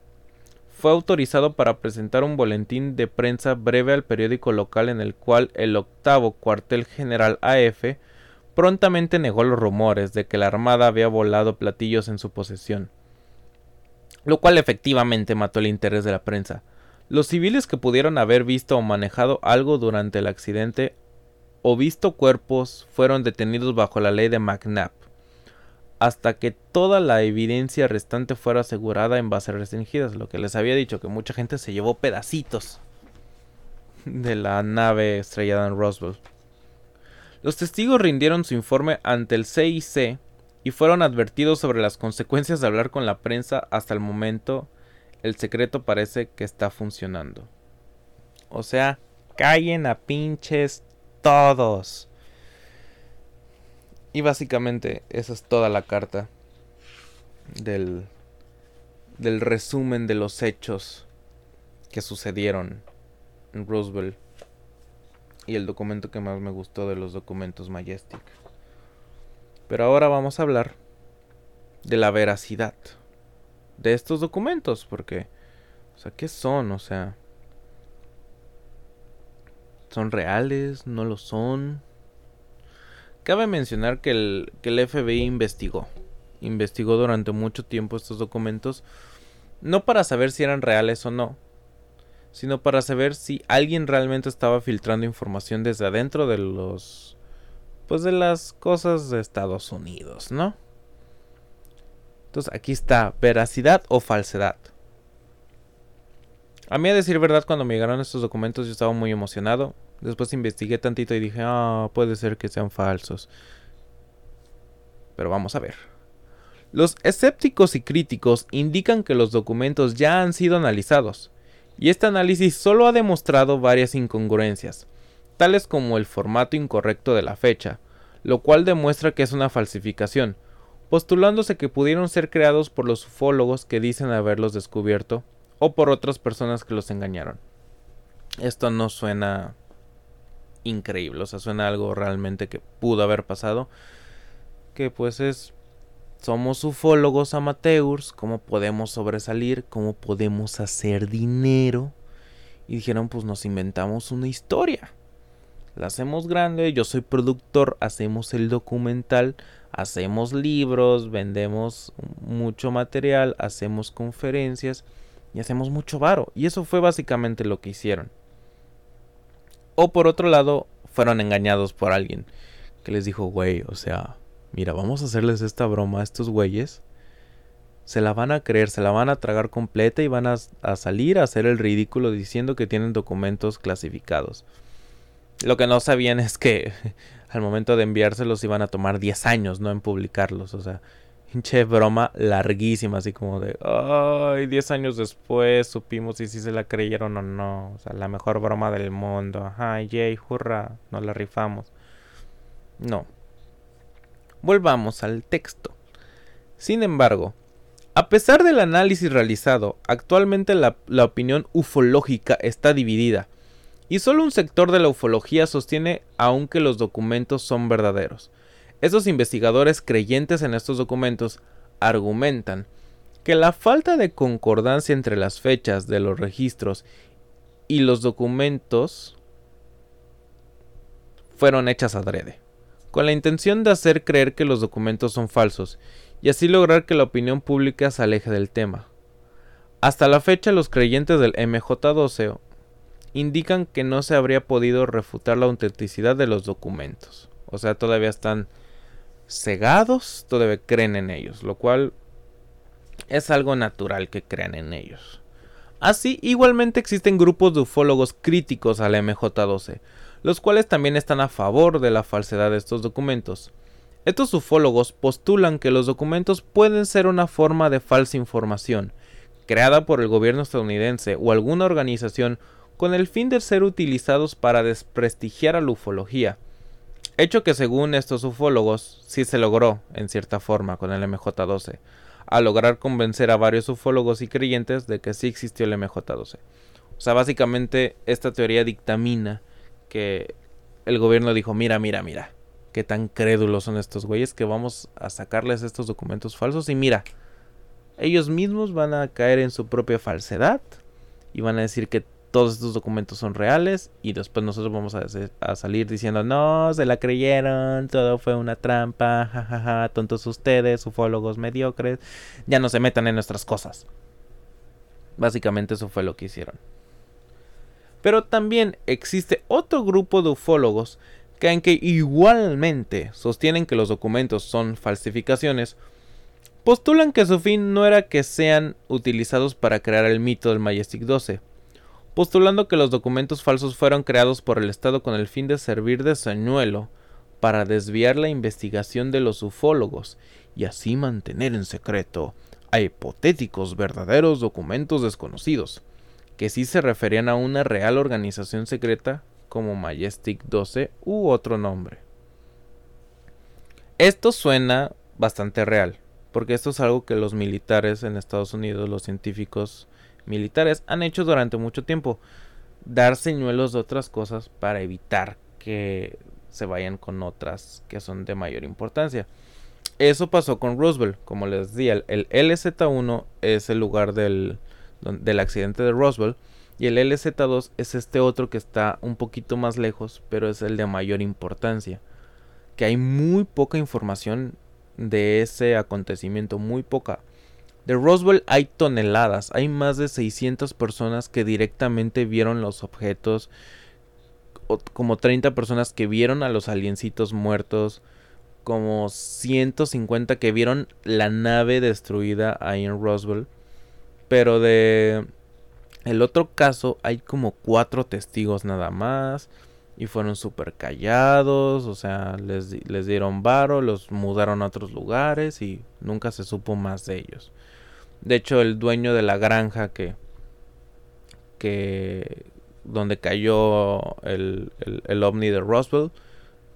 fue autorizado para presentar un boletín de prensa breve al periódico local en el cual el octavo cuartel general AF prontamente negó los rumores de que la Armada había volado platillos en su posesión, lo cual efectivamente mató el interés de la prensa. Los civiles que pudieron haber visto o manejado algo durante el accidente o visto cuerpos fueron detenidos bajo la ley de McNabb hasta que toda la evidencia restante fuera asegurada en bases restringidas. Lo que les había dicho, que mucha gente se llevó pedacitos de la nave estrellada en Roswell. Los testigos rindieron su informe ante el CIC y fueron advertidos sobre las consecuencias de hablar con la prensa. Hasta el momento, el secreto parece que está funcionando. O sea, callen a pinches todos. Y básicamente esa es toda la carta del, del resumen de los hechos que sucedieron en Roosevelt y el documento que más me gustó de los documentos Majestic. Pero ahora vamos a hablar de la veracidad de estos documentos, porque, o sea, ¿qué son? O sea, ¿son reales? ¿No lo son? Cabe mencionar que el, que el FBI investigó, investigó durante mucho tiempo estos documentos, no para saber si eran reales o no, sino para saber si alguien realmente estaba filtrando información desde adentro de los pues de las cosas de Estados Unidos, ¿no? Entonces aquí está, veracidad o falsedad. A mí a decir verdad, cuando me llegaron estos documentos yo estaba muy emocionado. Después investigué tantito y dije, ah, puede ser que sean falsos. Pero vamos a ver. Los escépticos y críticos indican que los documentos ya han sido analizados, y este análisis solo ha demostrado varias incongruencias, tales como el formato incorrecto de la fecha, lo cual demuestra que es una falsificación, postulándose que pudieron ser creados por los ufólogos que dicen haberlos descubierto o por otras personas que los engañaron. Esto no suena increíble, o sea, suena algo realmente que pudo haber pasado, que pues es somos ufólogos amateurs, ¿cómo podemos sobresalir? ¿Cómo podemos hacer dinero? Y dijeron, pues nos inventamos una historia. La hacemos grande, yo soy productor, hacemos el documental, hacemos libros, vendemos mucho material, hacemos conferencias y hacemos mucho varo. Y eso fue básicamente lo que hicieron. O por otro lado, fueron engañados por alguien que les dijo, güey, o sea, mira, vamos a hacerles esta broma a estos güeyes. Se la van a creer, se la van a tragar completa y van a, salir a hacer el ridículo diciendo que tienen documentos clasificados. Lo que no sabían es que al momento de enviárselos iban a tomar 10 años, no en publicarlos. O sea, pinche broma larguísima, así como de, ay, 10 años después supimos si sí se la creyeron o no. O sea, la mejor broma del mundo. Ajá, yay, hurra, nos la rifamos. No, Volvamos al texto. Sin embargo, a pesar del análisis realizado, actualmente la, opinión ufológica está dividida, y solo un sector de la ufología sostiene aún que los documentos son verdaderos. Esos investigadores creyentes en estos documentos argumentan que la falta de concordancia entre las fechas de los registros y los documentos fueron hechas adrede con la intención de hacer creer que los documentos son falsos y así lograr que la opinión pública se aleje del tema. Hasta la fecha los creyentes del MJ12 indican que no se habría podido refutar la autenticidad de los documentos. O sea, todavía están cegados, todavía creen en ellos, lo cual es algo natural que crean en ellos. Así, igualmente existen grupos de ufólogos críticos al MJ12, los cuales también están a favor de la falsedad de estos documentos. Estos ufólogos postulan que los documentos pueden ser una forma de falsa información, creada por el gobierno estadounidense o alguna organización con el fin de ser utilizados para desprestigiar a la ufología, hecho que según estos ufólogos sí se logró en cierta forma con el MJ12, a lograr convencer a varios ufólogos y creyentes de que sí existió el MJ12. O sea, básicamente esta teoría dictamina que el gobierno dijo, mira, mira, mira, qué tan crédulos son estos güeyes que vamos a sacarles estos documentos falsos y mira, ellos mismos van a caer en su propia falsedad y van a decir que todos estos documentos son reales y después nosotros vamos a, salir diciendo no, se la creyeron, todo fue una trampa, jajaja, tontos ustedes, ufólogos mediocres, ya no se metan en nuestras cosas. Básicamente eso fue lo que hicieron. Pero también existe otro grupo de ufólogos que aunque igualmente sostienen que los documentos son falsificaciones, postulan que su fin no era que sean utilizados para crear el mito del Majestic 12, postulando que los documentos falsos fueron creados por el Estado con el fin de servir de señuelo para desviar la investigación de los ufólogos y así mantener en secreto a hipotéticos verdaderos documentos desconocidos que sí se referían a una real organización secreta como Majestic 12 u otro nombre. Esto suena bastante real, porque esto es algo que los militares en Estados Unidos, los científicos militares, han hecho durante mucho tiempo. Dar señuelos de otras cosas para evitar que se vayan con otras que son de mayor importancia. Eso pasó con Roosevelt, como les decía, el, LZ1 es el lugar del, del accidente de Roswell y el LZ2 es este otro que está un poquito más lejos, pero es el de mayor importancia. Que hay muy poca información de ese acontecimiento, muy poca. De Roswell hay toneladas, hay más de 600 personas que directamente vieron los objetos, como 30 personas que vieron a los aliencitos muertos, como 150 que vieron la nave destruida ahí en Roswell. Pero de el otro caso hay como cuatro testigos nada más. Y fueron súper callados. O sea, les, les dieron varo, los mudaron a otros lugares y nunca se supo más de ellos. De hecho, el dueño de la granja que. que. donde cayó el, el, ovni de Roswell.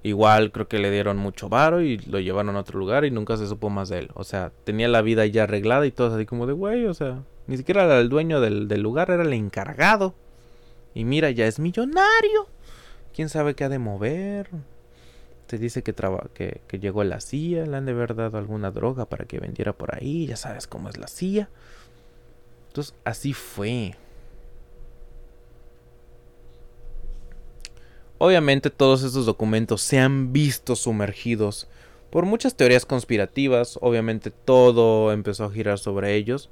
Igual creo que le dieron mucho varo y lo llevaron a otro lugar y nunca se supo más de él. O sea, tenía la vida ya arreglada y todo así como de güey, o sea, ni siquiera era el dueño del, del lugar, era el encargado. Y mira, ya es millonario. ¿Quién sabe qué ha de mover? Se dice que, que, que, llegó la CIA, le han de haber dado alguna droga para que vendiera por ahí, ya sabes cómo es la CIA. Entonces, así fue. Obviamente todos estos documentos se han visto sumergidos por muchas teorías conspirativas, obviamente todo empezó a girar sobre ellos.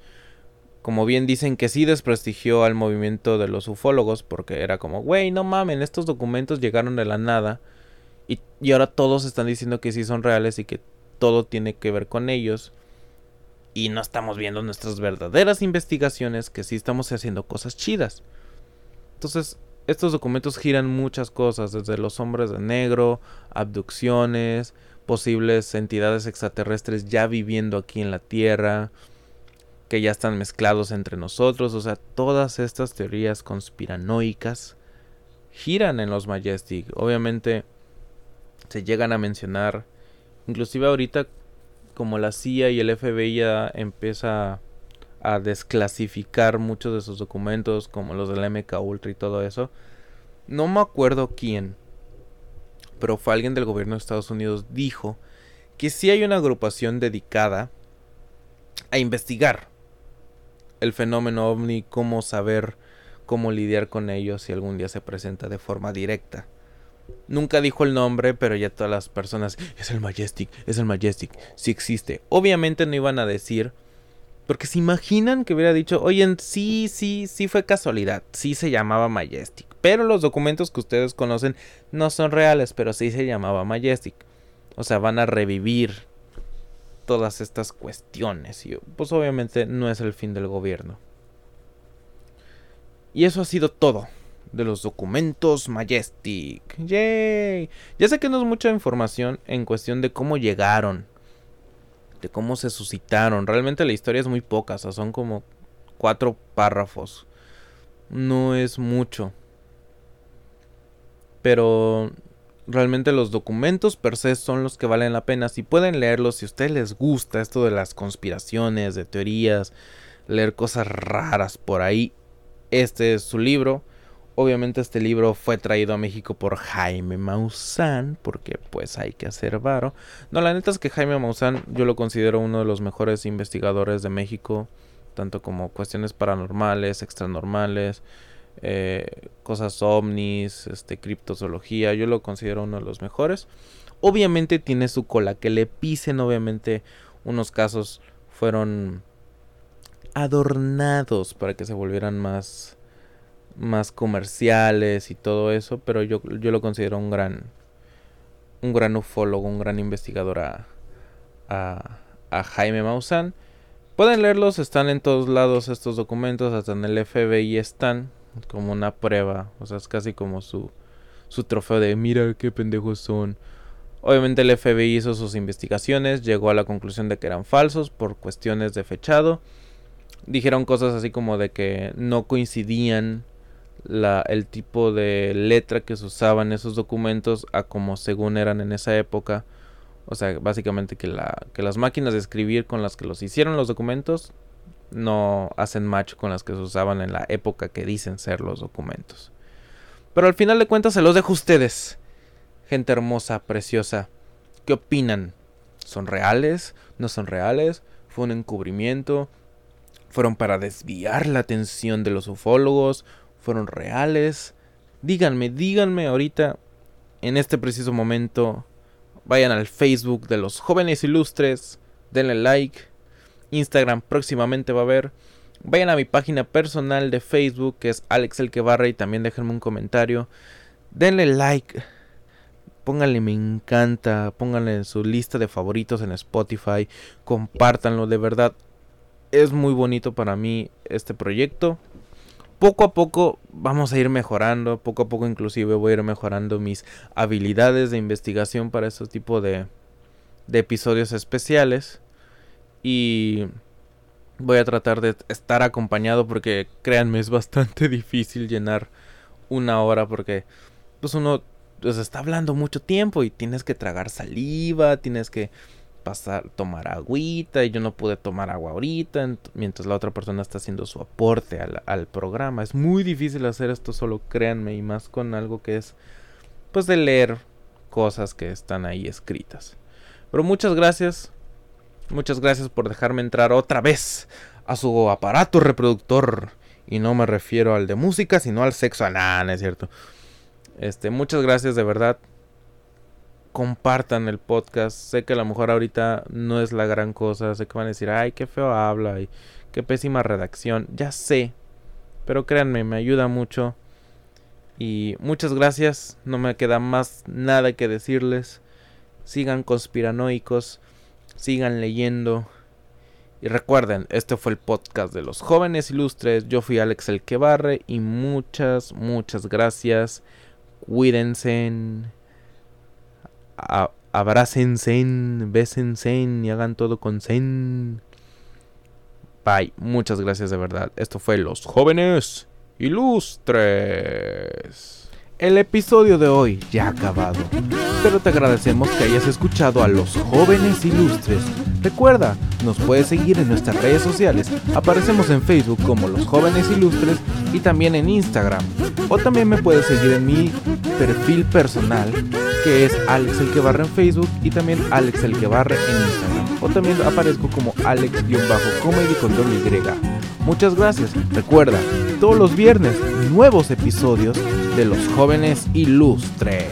Como bien dicen que sí desprestigió al movimiento de los ufólogos porque era como, güey, no mamen, estos documentos llegaron de la nada y, ahora todos están diciendo que sí son reales y que todo tiene que ver con ellos. Y no estamos viendo nuestras verdaderas investigaciones, que sí estamos haciendo cosas chidas. Entonces, estos documentos giran muchas cosas, desde los hombres de negro, abducciones, posibles entidades extraterrestres ya viviendo aquí en la Tierra, que ya están mezclados entre nosotros, o sea, todas estas teorías conspiranoicas giran en los Majestic. Obviamente se llegan a mencionar. Inclusive ahorita como la CIA y el FBI ya empieza a desclasificar muchos de sus documentos como los del MK Ultra y todo eso. No me acuerdo quién, pero fue alguien del gobierno de Estados Unidos dijo que sí hay una agrupación dedicada a investigar el fenómeno ovni, cómo saber cómo lidiar con ellos si algún día se presenta de forma directa. Nunca dijo el nombre, pero ya todas las personas, es el Majestic, es el Majestic, sí existe. Obviamente no iban a decir, porque se imaginan que hubiera dicho, oye, sí, sí, sí fue casualidad, sí se llamaba Majestic. Pero los documentos que ustedes conocen no son reales, pero sí se llamaba Majestic. O sea, van a revivir todas estas cuestiones. Y pues obviamente no es el fin del gobierno. Y eso ha sido todo de los documentos Majestic. ¡Yay! Ya sé que no es mucha información en cuestión de cómo llegaron, de cómo se suscitaron. Realmente la historia es muy poca, o sea, son como cuatro párrafos. No es mucho. Pero realmente los documentos per se son los que valen la pena. Si pueden leerlos, si a ustedes les gusta esto de las conspiraciones, de teorías, leer cosas raras por ahí, este es su libro. Obviamente este libro fue traído a México por Jaime Maussan, porque pues hay que hacer varo. No, la neta es que Jaime Maussan yo lo considero uno de los mejores investigadores de México, tanto como cuestiones paranormales, extranormales, eh, cosas ovnis, este, criptozoología, yo lo considero uno de los mejores. Obviamente tiene su cola, que le pisen, obviamente unos casos fueron adornados para que se volvieran más más comerciales y todo eso, pero yo, yo lo considero un gran un gran ufólogo, un gran investigador a, a, Jaime Maussan. Pueden leerlos, están en todos lados estos documentos, hasta en el FBI están como una prueba, o sea, es casi como su, su trofeo de mira qué pendejos son. Obviamente el FBI hizo sus investigaciones, llegó a la conclusión de que eran falsos por cuestiones de fechado. Dijeron cosas así como de que no coincidían la, el tipo de letra que se usaba en esos documentos a como según eran en esa época. O sea, básicamente que, la, que las máquinas de escribir con las que los hicieron los documentos no hacen match con las que se usaban en la época que dicen ser los documentos. Pero al final de cuentas se los dejo a ustedes, gente hermosa, preciosa. ¿Qué opinan ¿Son reales? ¿No son reales? ¿Fue un encubrimiento? ¿Fueron para desviar la atención de los ufólogos? ¿Fueron reales? Díganme, díganme ahorita, en este preciso momento, vayan al Facebook de los jóvenes ilustres, denle like, Instagram próximamente va a haber. Vayan a mi página personal de Facebook que es Alex El y también déjenme un comentario. Denle like. Pónganle me encanta. Pónganle en su lista de favoritos en Spotify. Compártanlo. De verdad. Es muy bonito para mí este proyecto. Poco a poco vamos a ir mejorando. Poco a poco inclusive voy a ir mejorando mis habilidades de investigación para este tipo de, de episodios especiales. Y voy a tratar de estar acompañado porque créanme es bastante difícil llenar una hora porque pues uno pues está hablando mucho tiempo y tienes que tragar saliva, tienes que pasar, tomar agüita y yo no pude tomar agua ahorita mientras la otra persona está haciendo su aporte al, programa. Es muy difícil hacer esto solo, créanme, y más con algo que es pues de leer cosas que están ahí escritas. Pero muchas gracias Muchas gracias por dejarme entrar otra vez a su aparato reproductor. Y no me refiero al de música, sino al sexo anal, es cierto. Este, muchas gracias de verdad. Compartan el podcast. Sé que a lo mejor ahorita no es la gran cosa. Sé que van a decir, ay, qué feo habla y qué pésima redacción. Ya sé. Pero créanme, me ayuda mucho. Y muchas gracias. No me queda más nada que decirles. Sigan conspiranoicos sigan leyendo. Y recuerden, este fue el podcast de los jóvenes ilustres. Yo fui Alex el Quebarre y muchas, muchas gracias. Cuídense. Abrácense, bésense y hagan todo con zen. Bye. Muchas gracias de verdad. Esto fue Los Jóvenes Ilustres. El episodio de hoy ya ha acabado, pero te agradecemos que hayas escuchado a los jóvenes ilustres. Recuerda, nos puedes seguir en nuestras redes sociales, aparecemos en Facebook como los jóvenes ilustres y también en Instagram. O también me puedes seguir en mi perfil personal, que es Alex el que barre en Facebook y también Alex el que barre en Instagram. O también aparezco como Alex-comedy con doble Y. Muchas gracias. Recuerda, todos los viernes, nuevos episodios de los jóvenes ilustres.